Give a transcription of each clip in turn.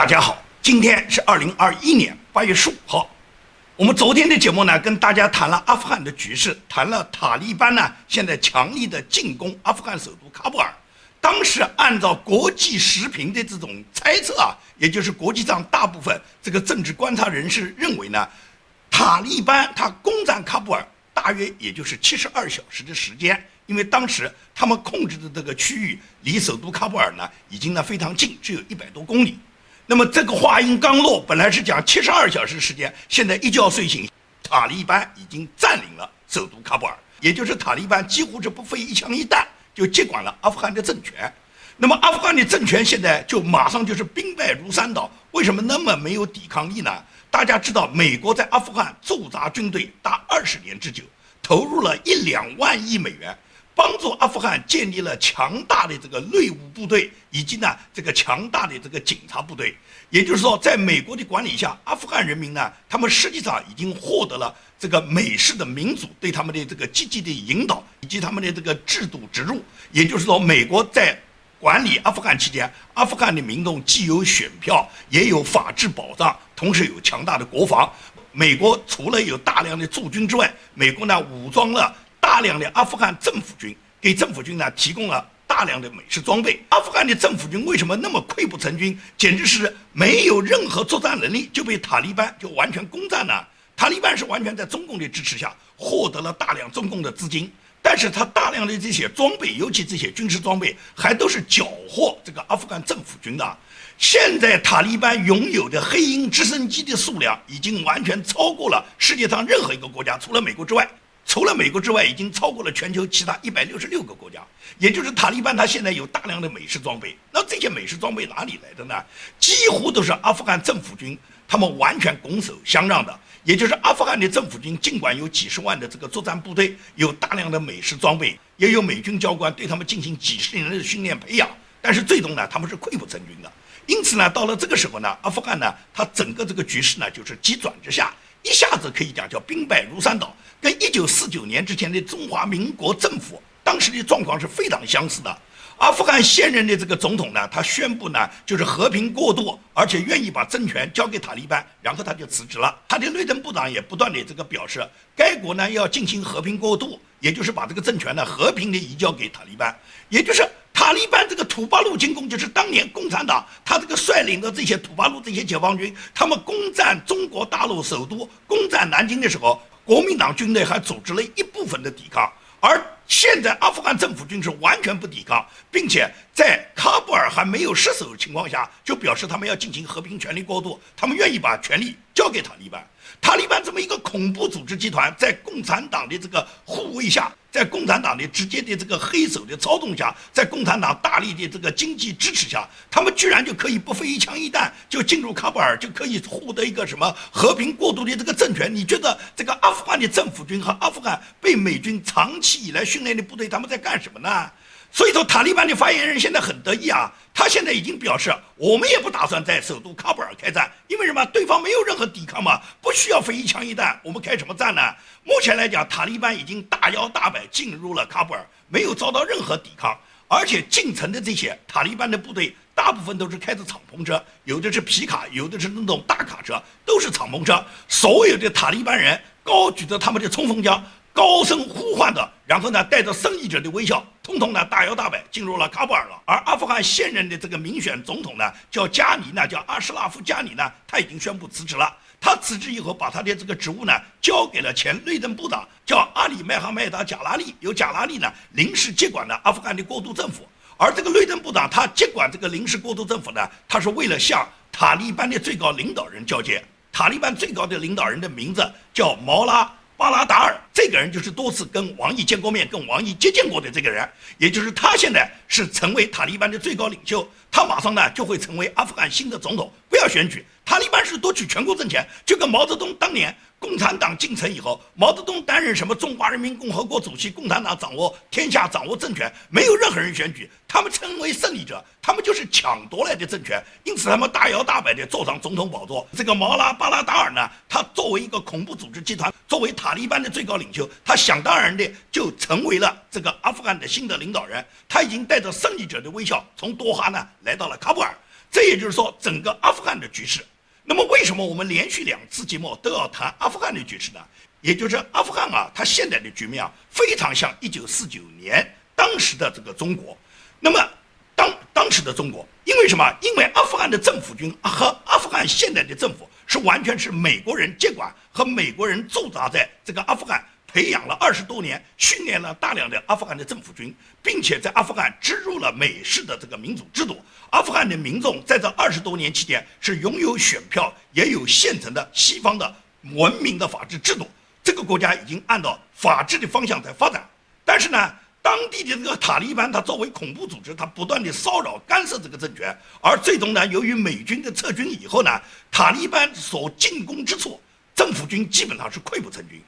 大家好，今天是二零二一年八月十五号。我们昨天的节目呢，跟大家谈了阿富汗的局势，谈了塔利班呢现在强力的进攻阿富汗首都喀布尔。当时按照国际时评的这种猜测啊，也就是国际上大部分这个政治观察人士认为呢，塔利班他攻占喀布尔大约也就是七十二小时的时间，因为当时他们控制的这个区域离首都喀布尔呢已经呢非常近，只有一百多公里。那么这个话音刚落，本来是讲七十二小时时间，现在一觉睡醒，塔利班已经占领了首都喀布尔，也就是塔利班几乎是不费一枪一弹就接管了阿富汗的政权。那么阿富汗的政权现在就马上就是兵败如山倒，为什么那么没有抵抗力呢？大家知道，美国在阿富汗驻扎军队达二十年之久，投入了一两万亿美元。帮助阿富汗建立了强大的这个内务部队，以及呢这个强大的这个警察部队。也就是说，在美国的管理下，阿富汗人民呢，他们实际上已经获得了这个美式的民主对他们的这个积极的引导，以及他们的这个制度植入。也就是说，美国在管理阿富汗期间，阿富汗的民众既有选票，也有法治保障，同时有强大的国防。美国除了有大量的驻军之外，美国呢武装了。大量的阿富汗政府军给政府军呢提供了大量的美式装备。阿富汗的政府军为什么那么溃不成军？简直是没有任何作战能力，就被塔利班就完全攻占了。塔利班是完全在中共的支持下获得了大量中共的资金，但是他大量的这些装备，尤其这些军事装备，还都是缴获这个阿富汗政府军的。现在塔利班拥有的黑鹰直升机的数量已经完全超过了世界上任何一个国家，除了美国之外。除了美国之外，已经超过了全球其他一百六十六个国家。也就是塔利班，他现在有大量的美式装备。那这些美式装备哪里来的呢？几乎都是阿富汗政府军他们完全拱手相让的。也就是阿富汗的政府军，尽管有几十万的这个作战部队，有大量的美式装备，也有美军教官对他们进行几十年的训练培养，但是最终呢，他们是溃不成军的。因此呢，到了这个时候呢，阿富汗呢，它整个这个局势呢，就是急转直下。一下子可以讲叫兵败如山倒，跟一九四九年之前的中华民国政府当时的状况是非常相似的。阿富汗现任的这个总统呢，他宣布呢就是和平过渡，而且愿意把政权交给塔利班，然后他就辞职了。他的内政部长也不断的这个表示，该国呢要进行和平过渡，也就是把这个政权呢和平的移交给塔利班，也就是。塔利班这个土八路进攻，就是当年共产党他这个率领的这些土八路这些解放军，他们攻占中国大陆首都、攻占南京的时候，国民党军队还组织了一部分的抵抗，而现在阿富汗政府军是完全不抵抗，并且在喀布尔还没有失守的情况下，就表示他们要进行和平权力过渡，他们愿意把权力交给塔利班。塔利班这么一个恐怖组织集团，在共产党的这个护卫下。在共产党的直接的这个黑手的操纵下，在共产党大力的这个经济支持下，他们居然就可以不费一枪一弹就进入喀布尔，就可以获得一个什么和平过渡的这个政权？你觉得这个阿富汗的政府军和阿富汗被美军长期以来训练的部队他们在干什么呢？所以说，塔利班的发言人现在很得意啊，他现在已经表示，我们也不打算在首都喀布尔开战，因为什么？对方没有任何抵抗嘛，不需要费一枪一弹，我们开什么战呢？目前来讲，塔利班已经大摇大摆进入了喀布尔，没有遭到任何抵抗，而且进城的这些塔利班的部队，大部分都是开着敞篷车，有的是皮卡，有的是那种大卡车，都是敞篷车。所有的塔利班人高举着他们的冲锋枪。高声呼唤的，然后呢，带着胜利者的微笑，通通呢大摇大摆进入了喀布尔了。而阿富汗现任的这个民选总统呢，叫加尼呢，叫阿什拉夫加尼呢，他已经宣布辞职了。他辞职以后，把他的这个职务呢，交给了前内政部长，叫阿里麦哈迈达贾拉利，由贾拉利呢临时接管了阿富汗的过渡政府。而这个内政部长他接管这个临时过渡政府呢，他是为了向塔利班的最高领导人交接。塔利班最高的领导人的名字叫毛拉。巴拉达尔这个人就是多次跟王毅见过面、跟王毅接见过的这个人，也就是他现在是成为塔利班的最高领袖，他马上呢就会成为阿富汗新的总统。不要选举，塔利班是夺取全国政权，就跟毛泽东当年。共产党进城以后，毛泽东担任什么中华人民共和国主席，共产党掌握天下，掌握政权，没有任何人选举，他们称为胜利者，他们就是抢夺来的政权，因此他们大摇大摆地坐上总统宝座。这个毛拉巴拉达尔呢，他作为一个恐怖组织集团，作为塔利班的最高领袖，他想当然的就成为了这个阿富汗的新的领导人。他已经带着胜利者的微笑从多哈呢来到了喀布尔。这也就是说，整个阿富汗的局势。那么，为什么我们连续两次节目都要谈阿富汗的局势呢？也就是阿富汗啊，它现在的局面啊，非常像一九四九年当时的这个中国。那么，当当时的中国，因为什么？因为阿富汗的政府军和阿富汗现在的政府是完全是美国人接管和美国人驻扎在这个阿富汗。培养了二十多年，训练了大量的阿富汗的政府军，并且在阿富汗植入了美式的这个民主制度。阿富汗的民众在这二十多年期间是拥有选票，也有现成的西方的文明的法治制度。这个国家已经按照法治的方向在发展。但是呢，当地的这个塔利班，他作为恐怖组织，他不断的骚扰干涉这个政权，而最终呢，由于美军的撤军以后呢，塔利班所进攻之处，政府军基本上是溃不成军。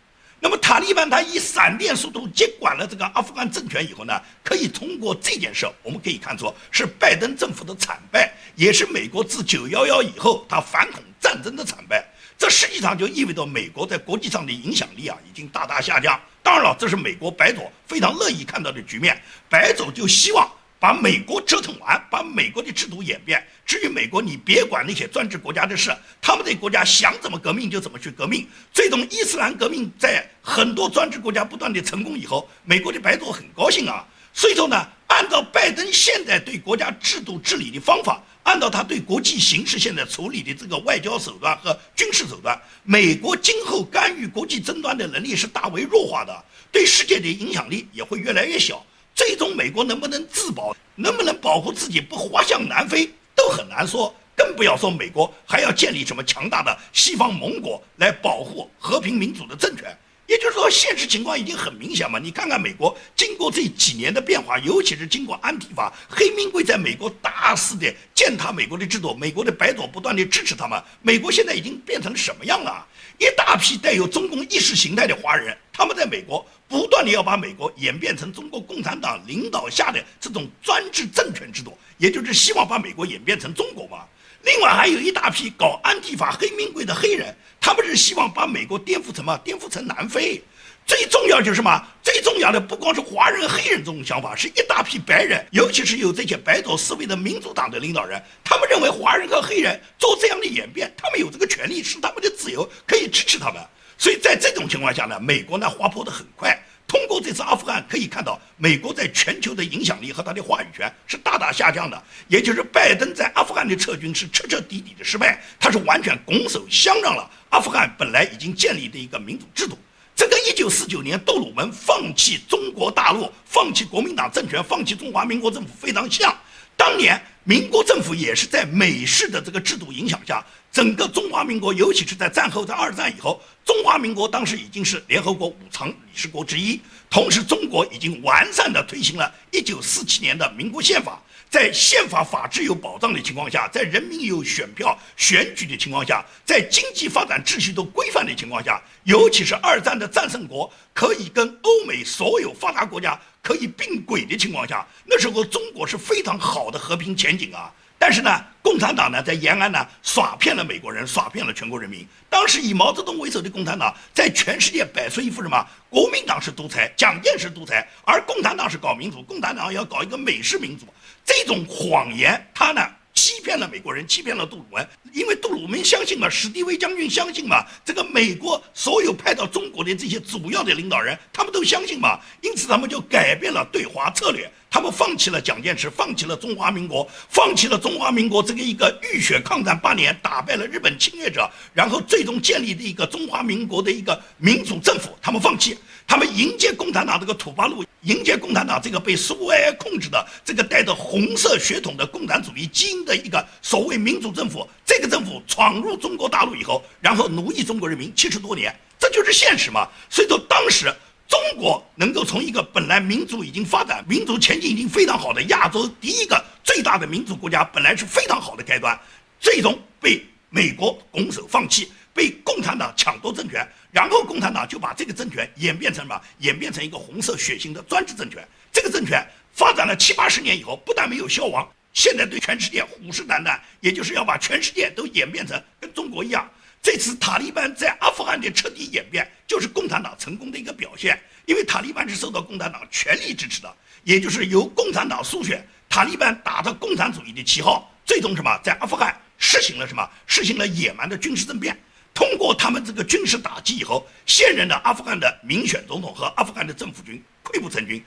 那么塔利班他以闪电速度接管了这个阿富汗政权以后呢，可以通过这件事，我们可以看出是拜登政府的惨败，也是美国自九幺幺以后他反恐战争的惨败。这实际上就意味着美国在国际上的影响力啊已经大大下降。当然了，这是美国白左非常乐意看到的局面，白左就希望。把美国折腾完，把美国的制度演变。至于美国，你别管那些专制国家的事，他们的国家想怎么革命就怎么去革命。最终，伊斯兰革命在很多专制国家不断的成功以后，美国的白左很高兴啊。所以说呢，按照拜登现在对国家制度治理的方法，按照他对国际形势现在处理的这个外交手段和军事手段，美国今后干预国际争端的能力是大为弱化的，对世界的影响力也会越来越小。最终，美国能不能自保，能不能保护自己不滑向南非，都很难说。更不要说美国还要建立什么强大的西方盟国来保护和平民主的政权。也就是说，现实情况已经很明显嘛。你看看美国经过这几年的变化，尤其是经过安提法、黑名贵在美国大肆的践踏美国的制度，美国的白左不断的支持他们，美国现在已经变成什么样了？一大批带有中共意识形态的华人，他们在美国不断的要把美国演变成中国共产党领导下的这种专制政权制度，也就是希望把美国演变成中国嘛。另外还有一大批搞安提法黑名贵的黑人，他们是希望把美国颠覆成什么？颠覆成南非。最重要就是什么？最重要的不光是华人、黑人这种想法，是一大批白人，尤其是有这些白左思维的民主党的领导人，他们认为华人和黑人做这样的演变，他们有这个权利，是他们的自由，可以支持他们。所以在这种情况下呢，美国呢滑坡的很快。通过这次阿富汗可以看到，美国在全球的影响力和他的话语权是大大下降的。也就是拜登在阿富汗的撤军是彻彻底底的失败，他是完全拱手相让了阿富汗本来已经建立的一个民主制度。这跟一九四九年杜鲁门放弃中国大陆、放弃国民党政权、放弃中华民国政府非常像。当年民国政府也是在美式的这个制度影响下，整个中华民国，尤其是在战后在二战以后，中华民国当时已经是联合国五常理事国之一，同时中国已经完善的推行了一九四七年的民国宪法。在宪法法治有保障的情况下，在人民有选票选举的情况下，在经济发展秩序都规范的情况下，尤其是二战的战胜国可以跟欧美所有发达国家可以并轨的情况下，那时候中国是非常好的和平前景啊。但是呢，共产党呢在延安呢耍骗了美国人，耍骗了全国人民。当时以毛泽东为首的共产党在全世界摆出一副什么？国民党是独裁，蒋介石独裁，而共产党是搞民主，共产党要搞一个美式民主。这种谎言，他呢欺骗了美国人，欺骗了杜鲁门，因为杜鲁门相信嘛，史迪威将军相信嘛，这个美国所有派到中国的这些主要的领导人，他们都相信嘛，因此他们就改变了对华策略。他们放弃了蒋介石，放弃了中华民国，放弃了中华民国这个一个浴血抗战八年，打败了日本侵略者，然后最终建立的一个中华民国的一个民主政府，他们放弃，他们迎接共产党这个土八路，迎接共产党这个被苏维埃控制的这个带着红色血统的共产主义基因的一个所谓民主政府，这个政府闯入中国大陆以后，然后奴役中国人民七十多年，这就是现实嘛。所以说当时。中国能够从一个本来民族已经发展、民族前景已经非常好的亚洲第一个最大的民族国家，本来是非常好的开端，最终被美国拱手放弃，被共产党抢夺政权，然后共产党就把这个政权演变成什么？演变成一个红色血腥的专制政权。这个政权发展了七八十年以后，不但没有消亡，现在对全世界虎视眈眈，也就是要把全世界都演变成跟中国一样。这次塔利班在阿富汗的彻底演变，就是共产党成功的一个表现。因为塔利班是受到共产党全力支持的，也就是由共产党输血，塔利班打着共产主义的旗号，最终什么在阿富汗实行了什么？实行了野蛮的军事政变。通过他们这个军事打击以后，现任的阿富汗的民选总统和阿富汗的政府军溃不成军，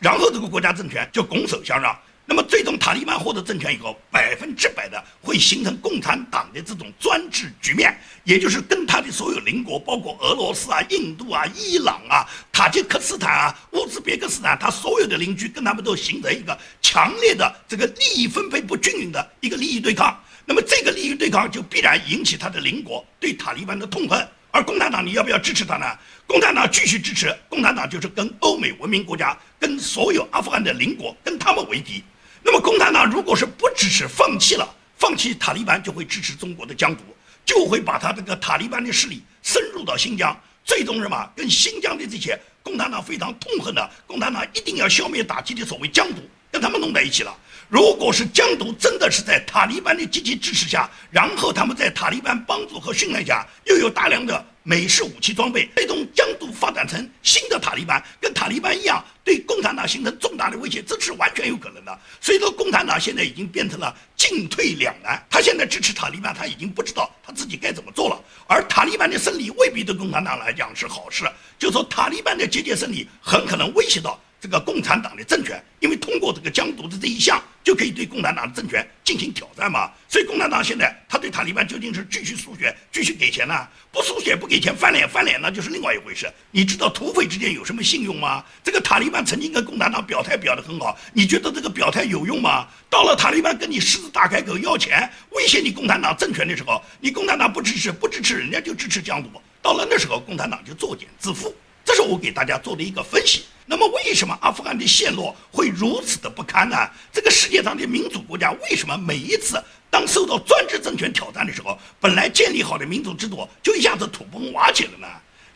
然后这个国家政权就拱手相让。那么最终塔利班获得政权以后，百分之百的会形成共产党的这种专制局面，也就是跟他的所有邻国，包括俄罗斯啊、印度啊、伊朗啊、塔吉克斯坦啊、乌兹别克斯坦，他所有的邻居跟他们都形成一个强烈的这个利益分配不均匀的一个利益对抗。那么这个利益对抗就必然引起他的邻国对塔利班的痛恨。而共产党，你要不要支持他呢？共产党继续支持，共产党就是跟欧美文明国家、跟所有阿富汗的邻国、跟他们为敌。那么共产党如果是不支持、放弃了、放弃塔利班，就会支持中国的疆独，就会把他这个塔利班的势力深入到新疆，最终什么跟新疆的这些共产党非常痛恨的共产党一定要消灭打击的所谓疆独，跟他们弄在一起了。如果是疆独真的是在塔利班的积极支持下，然后他们在塔利班帮助和训练下，又有大量的美式武器装备，最终疆独发展成新的塔利班，跟塔利班一样，对共产党形成重大的威胁，这是完全有可能的。所以说，共产党现在已经变成了进退两难。他现在支持塔利班，他已经不知道他自己该怎么做了。而塔利班的胜利未必对共产党来讲是好事，就说塔利班的节节胜利很可能威胁到。这个共产党的政权，因为通过这个疆独的这一项，就可以对共产党的政权进行挑战嘛。所以共产党现在他对塔利班究竟是继续输血、继续给钱呢？不输血、不给钱，翻脸翻脸，那就是另外一回事。你知道土匪之间有什么信用吗？这个塔利班曾经跟共产党表态表得很好，你觉得这个表态有用吗？到了塔利班跟你狮子大开口要钱，威胁你共产党政权的时候，你共产党不支持，不支持人家就支持疆独。到了那时候，共产党就作茧自缚。这是我给大家做的一个分析。那么，为什么阿富汗的陷落会如此的不堪呢？这个世界上的民主国家为什么每一次当受到专制政权挑战的时候，本来建立好的民主制度就一下子土崩瓦解了呢？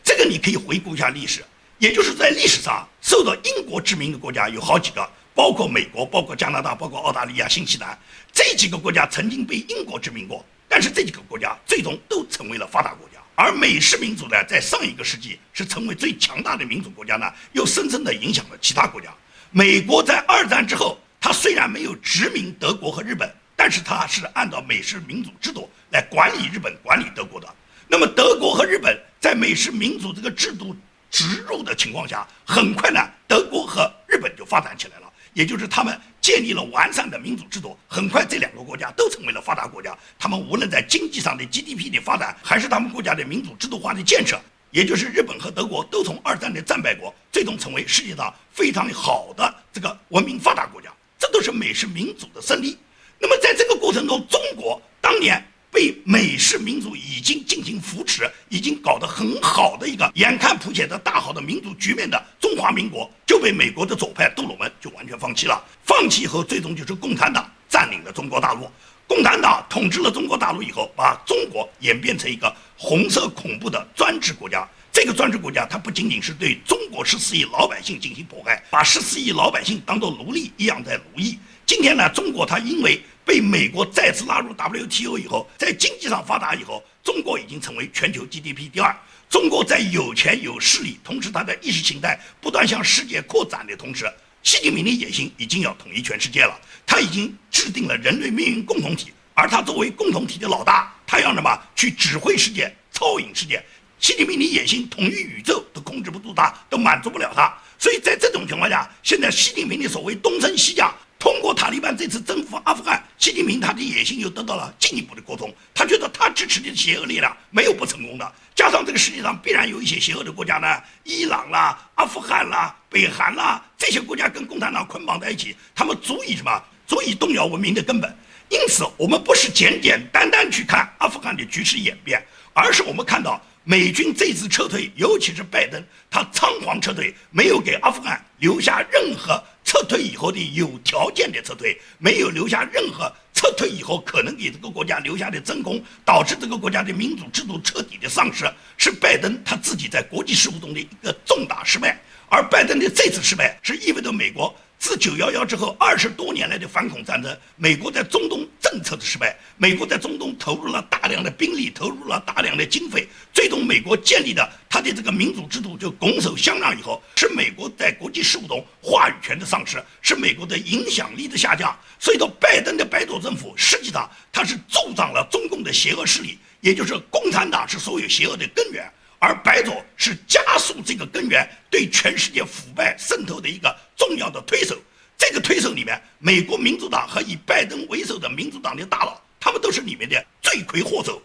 这个你可以回顾一下历史，也就是在历史上受到英国殖民的国家有好几个，包括美国、包括加拿大、包括澳大利亚、新西兰这几个国家曾经被英国殖民过，但是这几个国家最终都成为了发达国家。而美式民主呢，在上一个世纪是成为最强大的民主国家呢，又深深地影响了其他国家。美国在二战之后，它虽然没有殖民德国和日本，但是它是按照美式民主制度来管理日本、管理德国的。那么德国和日本在美式民主这个制度植入的情况下，很快呢，德国和日本就发展起来了。也就是他们建立了完善的民主制度，很快这两个国家都成为了发达国家。他们无论在经济上的 GDP 的发展，还是他们国家的民主制度化的建设，也就是日本和德国都从二战的战败国，最终成为世界上非常好的这个文明发达国家。这都是美式民主的胜利。那么在这个过程中，中国当年。被美式民主已经进行扶持，已经搞得很好的一个，眼看谱写的大好的民族局面的中华民国，就被美国的左派杜鲁门就完全放弃了。放弃以后，最终就是共产党占领了中国大陆。共产党统治了中国大陆以后，把中国演变成一个红色恐怖的专制国家。这个专制国家，它不仅仅是对中国十四亿老百姓进行迫害，把十四亿老百姓当做奴隶一样在奴役。今天呢，中国它因为被美国再次拉入 WTO 以后，在经济上发达以后，中国已经成为全球 GDP 第二。中国在有钱有势力，同时它的意识形态不断向世界扩展的同时，习近平的野心已经要统一全世界了。他已经制定了人类命运共同体，而他作为共同体的老大，他要什么去指挥世界、操引世界？习近平的野心统一宇宙都控制不住他，都满足不了他。所以在这种情况下，现在习近平的所谓东升西降。通过塔利班这次征服阿富汗，习近平他的野心又得到了进一步的沟通。他觉得他支持的邪恶力量没有不成功的，加上这个世界上必然有一些邪恶的国家呢，伊朗啦、阿富汗啦、北韩啦这些国家跟共产党捆绑在一起，他们足以什么？足以动摇文明的根本。因此，我们不是简简单单去看阿富汗的局势演变，而是我们看到美军这次撤退，尤其是拜登，他仓皇撤退，没有给阿富汗留下任何。撤退以后的有条件的撤退，没有留下任何撤退以后可能给这个国家留下的真空，导致这个国家的民主制度彻底的丧失，是拜登他自己在国际事务中的一个重大失败。而拜登的这次失败，是意味着美国自九幺幺之后二十多年来的反恐战争，美国在中东政策的失败，美国在中东投入了大量的兵力，投入了大量的经费，最终美国建立的他的这个民主制度就拱手相让以后，是美国在国际事务中话语权的丧失，是美国的影响力的下降。所以说，拜登的白左政府实际上他是助长了中共的邪恶势力，也就是共产党是所有邪恶的根源。而白左是加速这个根源对全世界腐败渗透的一个重要的推手。这个推手里面，美国民主党和以拜登为首的民主党的大佬，他们都是里面的罪魁祸首。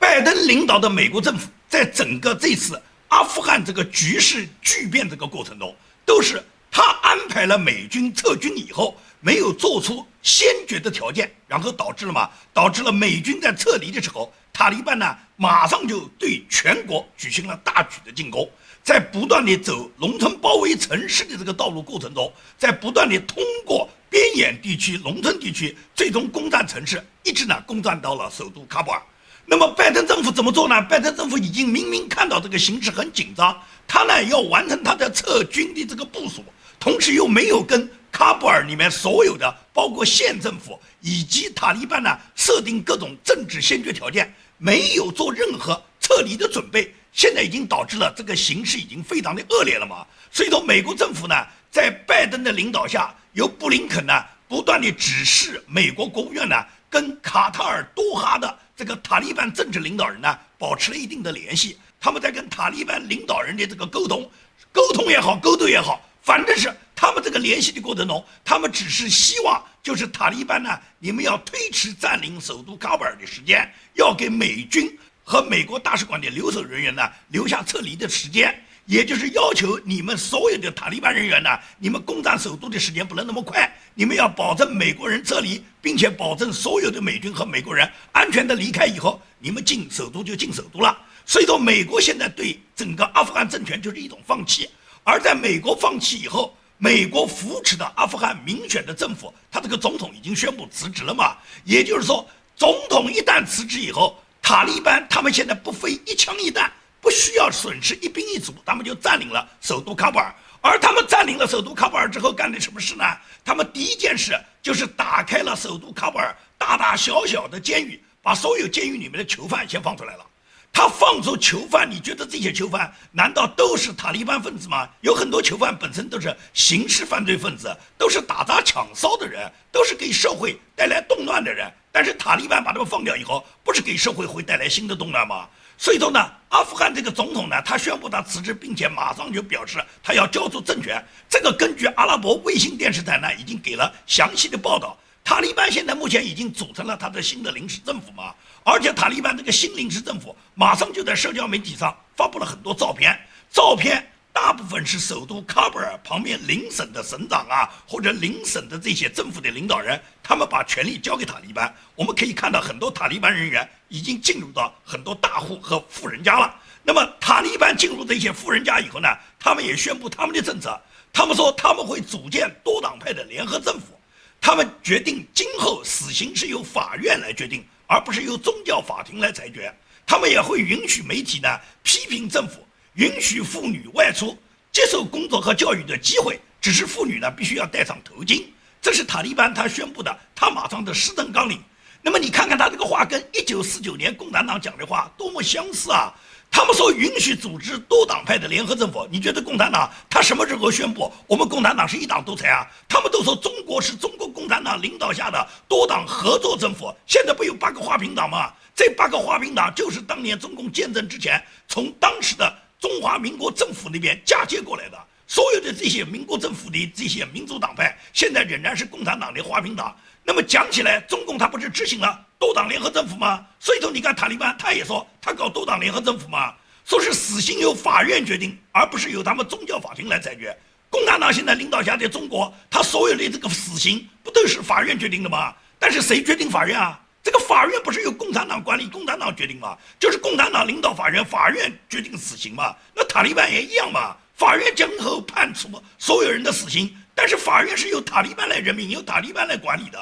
拜登领导的美国政府在整个这次阿富汗这个局势巨变这个过程中，都是他安排了美军撤军以后，没有做出先决的条件，然后导致了嘛？导致了美军在撤离的时候。塔利班呢，马上就对全国举行了大举的进攻，在不断的走农村包围城市的这个道路过程中，在不断的通过边远地区、农村地区，最终攻占城市，一直呢攻占到了首都喀布尔。那么拜登政府怎么做呢？拜登政府已经明明看到这个形势很紧张，他呢要完成他的撤军的这个部署，同时又没有跟。喀布尔里面所有的，包括县政府以及塔利班呢，设定各种政治先决条件，没有做任何撤离的准备，现在已经导致了这个形势已经非常的恶劣了嘛。所以说，美国政府呢，在拜登的领导下，由布林肯呢，不断的指示美国国务院呢，跟卡塔尔多哈的这个塔利班政治领导人呢，保持了一定的联系。他们在跟塔利班领导人的这个沟通，沟通也好，沟通也好，反正是。他们这个联系的过程中，他们只是希望，就是塔利班呢，你们要推迟占领首都喀布尔的时间，要给美军和美国大使馆的留守人员呢留下撤离的时间，也就是要求你们所有的塔利班人员呢，你们攻占首都的时间不能那么快，你们要保证美国人撤离，并且保证所有的美军和美国人安全的离开以后，你们进首都就进首都了。所以说，美国现在对整个阿富汗政权就是一种放弃，而在美国放弃以后。美国扶持的阿富汗民选的政府，他这个总统已经宣布辞职了嘛？也就是说，总统一旦辞职以后，塔利班他们现在不费一枪一弹，不需要损失一兵一卒，他们就占领了首都喀布尔。而他们占领了首都喀布尔之后，干的什么事呢？他们第一件事就是打开了首都喀布尔大大小小的监狱，把所有监狱里面的囚犯先放出来了。他放出囚犯，你觉得这些囚犯难道都是塔利班分子吗？有很多囚犯本身都是刑事犯罪分子，都是打砸抢烧的人，都是给社会带来动乱的人。但是塔利班把他们放掉以后，不是给社会会带来新的动乱吗？所以说呢，阿富汗这个总统呢，他宣布他辞职，并且马上就表示他要交出政权。这个根据阿拉伯卫星电视台呢，已经给了详细的报道。塔利班现在目前已经组成了他的新的临时政府嘛，而且塔利班这个新临时政府马上就在社交媒体上发布了很多照片，照片大部分是首都喀布尔旁边邻省的省长啊，或者邻省的这些政府的领导人，他们把权力交给塔利班。我们可以看到很多塔利班人员已经进入到很多大户和富人家了。那么塔利班进入这些富人家以后呢，他们也宣布他们的政策，他们说他们会组建多党派的联合政府。他们决定今后死刑是由法院来决定，而不是由宗教法庭来裁决。他们也会允许媒体呢批评政府，允许妇女外出接受工作和教育的机会，只是妇女呢必须要戴上头巾。这是塔利班他宣布的，他马上的施政纲领。那么你看看他这个话跟一九四九年共产党讲的话多么相似啊！他们说允许组织多党派的联合政府，你觉得共产党他什么时候宣布我们共产党是一党独裁啊？他们都说中国是中国共产党领导下的多党合作政府，现在不有八个花瓶党吗？这八个花瓶党就是当年中共建政之前从当时的中华民国政府那边嫁接过来的，所有的这些民国政府的这些民主党派，现在仍然是共产党的花瓶党。那么讲起来，中共他不是执行了多党联合政府吗？所以说，你看塔利班他也说他搞多党联合政府嘛，说是死刑由法院决定，而不是由他们宗教法庭来裁决。共产党现在领导下的中国，他所有的这个死刑不都是法院决定的吗？但是谁决定法院啊？这个法院不是由共产党管理，共产党决定吗？就是共产党领导法院，法院决定死刑嘛。那塔利班也一样嘛，法院今后判处所有人的死刑。但是法院是由塔利班来任命，由塔利班来管理的。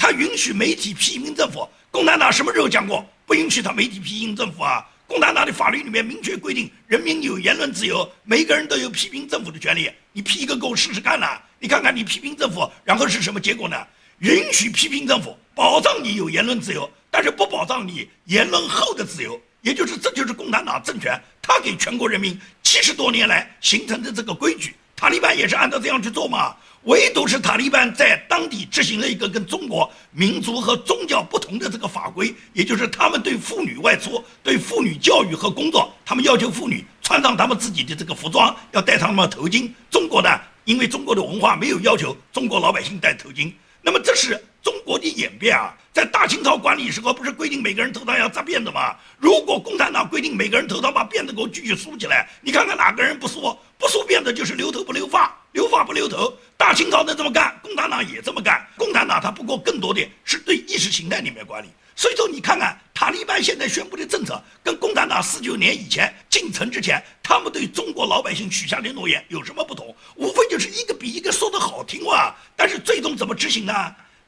他允许媒体批评政府，共产党什么时候讲过不允许他媒体批评政府啊？共产党的法律里面明确规定，人民有言论自由，每个人都有批评政府的权利。你批一个给我试试看呐？你看看你批评政府，然后是什么结果呢？允许批评政府，保障你有言论自由，但是不保障你言论后的自由。也就是，这就是共产党政权，他给全国人民七十多年来形成的这个规矩。塔利班也是按照这样去做嘛。唯独是塔利班在当地执行了一个跟中国民族和宗教不同的这个法规，也就是他们对妇女外出、对妇女教育和工作，他们要求妇女穿上他们自己的这个服装，要戴上他们头巾。中国呢，因为中国的文化没有要求中国老百姓戴头巾，那么这是中国的演变啊。在大清朝管理时候，不是规定每个人头上要扎辫子吗？如果共产党规定每个人头上把辫子给我继续梳起来，你看看哪个人不梳？不梳辫子就是留头不留发，留发不留头。大清朝能这么干，共产党也这么干。共产党他不过更多的是对意识形态里面管理。所以说，你看看塔利班现在宣布的政策，跟共产党四九年以前进城之前，他们对中国老百姓许下的诺言有什么不同？无非就是一个比一个说的好听话，但是最终怎么执行呢？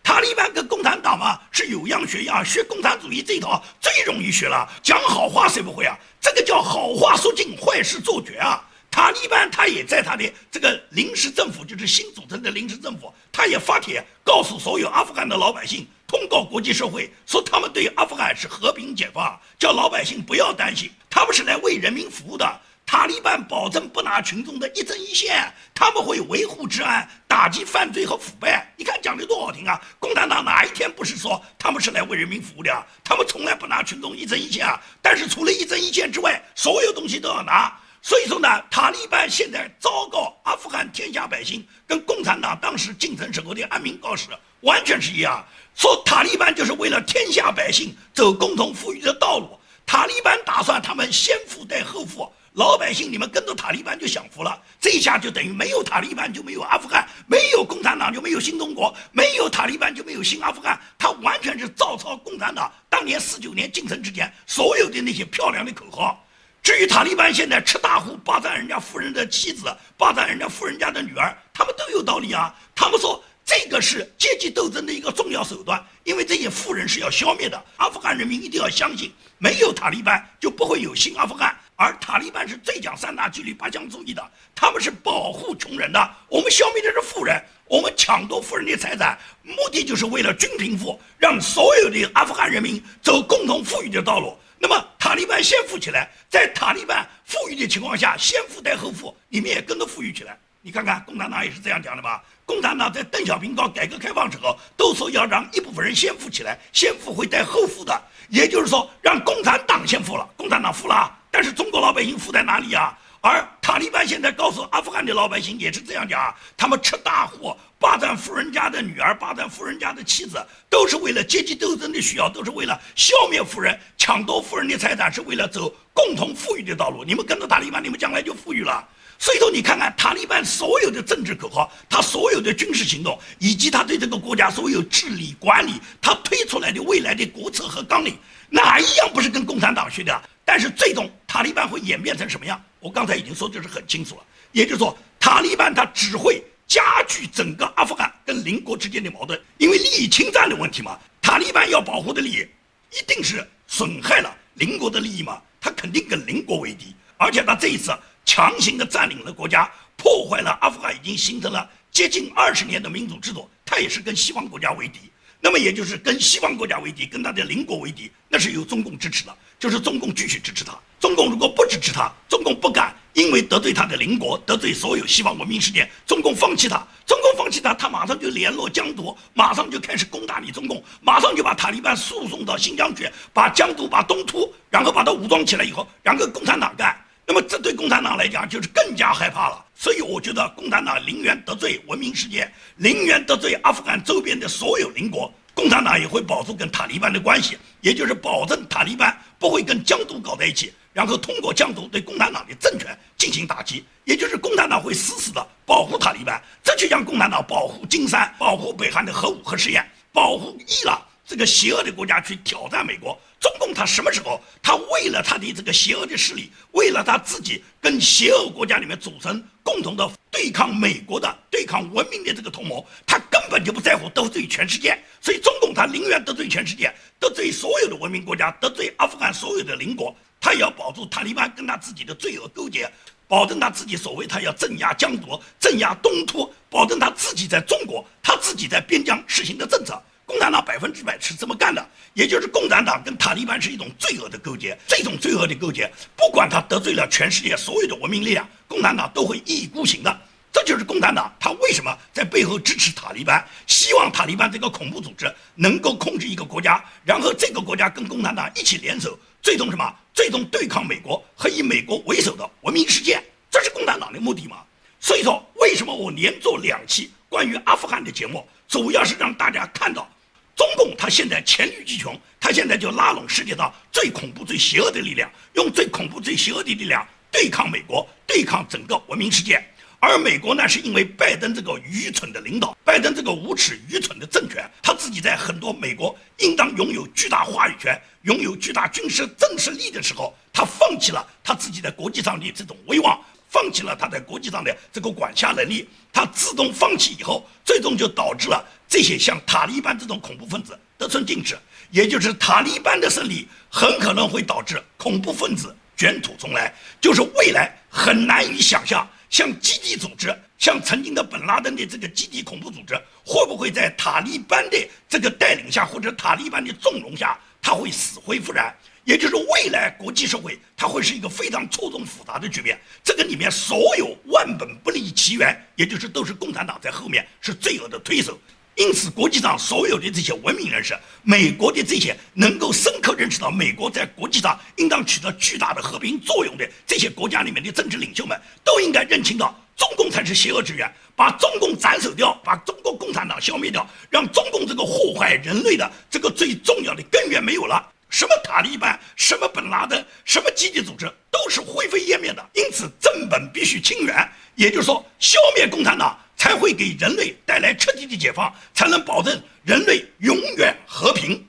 塔利班跟共产党嘛是有样学样，学共产主义这一套最容易学了。讲好话谁不会啊？这个叫好话说尽，坏事做绝啊！塔利班他也在他的这个临时政府，就是新组成的临时政府，他也发帖告诉所有阿富汗的老百姓，通告国际社会，说他们对阿富汗是和平解放，叫老百姓不要担心，他们是来为人民服务的。塔利班保证不拿群众的一针一线，他们会维护治安，打击犯罪和腐败。你看讲的多好听啊！共产党哪一天不是说他们是来为人民服务的？他们从来不拿群众一针一线啊！但是除了一针一线之外，所有东西都要拿。所以说呢，塔利班现在昭告阿富汗天下百姓，跟共产党当时进城时候的安民告示完全是一样，说塔利班就是为了天下百姓走共同富裕的道路。塔利班打算他们先富带后富，老百姓你们跟着塔利班就享福了。这一下就等于没有塔利班就没有阿富汗，没有共产党就没有新中国，没有塔利班就没有新阿富汗。他完全是照抄共产党当年四九年进城之前所有的那些漂亮的口号。至于塔利班现在吃大户霸占人家富人的妻子，霸占人家富人家的女儿，他们都有道理啊。他们说这个是阶级斗争的一个重要手段，因为这些富人是要消灭的。阿富汗人民一定要相信，没有塔利班就不会有新阿富汗。而塔利班是最讲三大纪律八项注意的，他们是保护穷人的。我们消灭的是富人，我们抢夺富人的财产，目的就是为了均贫富，让所有的阿富汗人民走共同富裕的道路。那么塔利班先富起来，在塔利班富裕的情况下，先富带后富，你们也跟着富裕起来。你看看共产党也是这样讲的吧？共产党在邓小平搞改革开放时候，都说要让一部分人先富起来，先富会带后富的，也就是说让共产党先富了，共产党富了，但是中国老百姓富在哪里呀？而塔利班现在告诉阿富汗的老百姓也是这样讲啊，他们吃大户，霸占富人家的女儿，霸占富人家的妻子，都是为了阶级斗争的需要，都是为了消灭富人，抢夺富人的财产，是为了走共同富裕的道路。你们跟着塔利班，你们将来就富裕了。所以说，你看看塔利班所有的政治口号，他所有的军事行动，以及他对这个国家所有治理管理，他推出来的未来的国策和纲领，哪一样不是跟共产党学的？但是最终塔利班会演变成什么样？我刚才已经说的是很清楚了。也就是说，塔利班他只会加剧整个阿富汗跟邻国之间的矛盾，因为利益侵占的问题嘛。塔利班要保护的利益，一定是损害了邻国的利益嘛？他肯定跟邻国为敌，而且他这一次强行的占领了国家，破坏了阿富汗已经形成了接近二十年的民主制度，他也是跟西方国家为敌。那么也就是跟西方国家为敌，跟他的邻国为敌，那是由中共支持的，就是中共继续支持他。中共如果不支持他，中共不敢因为得罪他的邻国，得罪所有西方文明世界，中共放弃他，中共放弃他，他马上就联络疆独，马上就开始攻打你中共，马上就把塔利班输送到新疆去，把疆独、把东突，然后把他武装起来以后，然后共产党干。那么这对共产党来讲就是更加害怕了。所以我觉得共产党宁愿得罪文明世界，宁愿得罪阿富汗周边的所有邻国，共产党也会保住跟塔利班的关系，也就是保证塔利班不会跟疆独搞在一起。然后通过疆独对共产党的政权进行打击，也就是共产党会死死的保护塔利班，这就像共产党保护金山、保护北韩的核武核试验、保护伊朗这个邪恶的国家去挑战美国。中共他什么时候？他为了他的这个邪恶的势力，为了他自己跟邪恶国家里面组成共同的对抗美国的、对抗文明的这个同盟，他根本就不在乎得罪全世界。所以中共他宁愿得罪全世界，得罪所有的文明国家，得罪阿富汗所有的邻国。他也要保住塔利班跟他自己的罪恶勾结，保证他自己所谓他要镇压疆独、镇压东突，保证他自己在中国他自己在边疆实行的政策。共产党百分之百是这么干的，也就是共产党跟塔利班是一种罪恶的勾结。这种罪恶的勾结，不管他得罪了全世界所有的文明力量，共产党都会一意孤行的。这就是共产党他为什么在背后支持塔利班，希望塔利班这个恐怖组织能够控制一个国家，然后这个国家跟共产党一起联手，最终什么？最终对抗美国和以美国为首的文明世界。这是共产党的目的吗？所以说，为什么我连做两期关于阿富汗的节目，主要是让大家看到。中共他现在黔驴技穷，他现在就拉拢世界上最恐怖、最邪恶的力量，用最恐怖、最邪恶的力量对抗美国，对抗整个文明世界。而美国呢，是因为拜登这个愚蠢的领导，拜登这个无耻、愚蠢的政权，他自己在很多美国应当拥有巨大话语权、拥有巨大军事政治力的时候，他放弃了他自己在国际上的这种威望。放弃了他在国际上的这个管辖能力，他自动放弃以后，最终就导致了这些像塔利班这种恐怖分子得寸进尺，也就是塔利班的胜利很可能会导致恐怖分子卷土重来，就是未来很难以想象，像基地组织，像曾经的本拉登的这个基地恐怖组织，会不会在塔利班的这个带领下，或者塔利班的纵容下，他会死灰复燃。也就是未来国际社会，它会是一个非常错综复杂的局面。这个里面所有万本不利其源，也就是都是共产党在后面是罪恶的推手。因此，国际上所有的这些文明人士，美国的这些能够深刻认识到美国在国际上应当起到巨大的和平作用的这些国家里面的政治领袖们，都应该认清到中共才是邪恶之源，把中共斩首掉，把中国共产党消灭掉，让中共这个祸害人类的这个最重要的根源没有了。什么塔利班，什么本拉登，什么基地组织，都是灰飞烟灭的。因此，正本必须清源，也就是说，消灭共产党才会给人类带来彻底的解放，才能保证人类永远和平。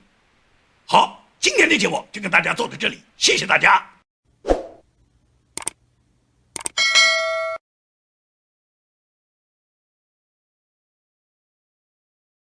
好，今天的节目就跟大家做到这里，谢谢大家。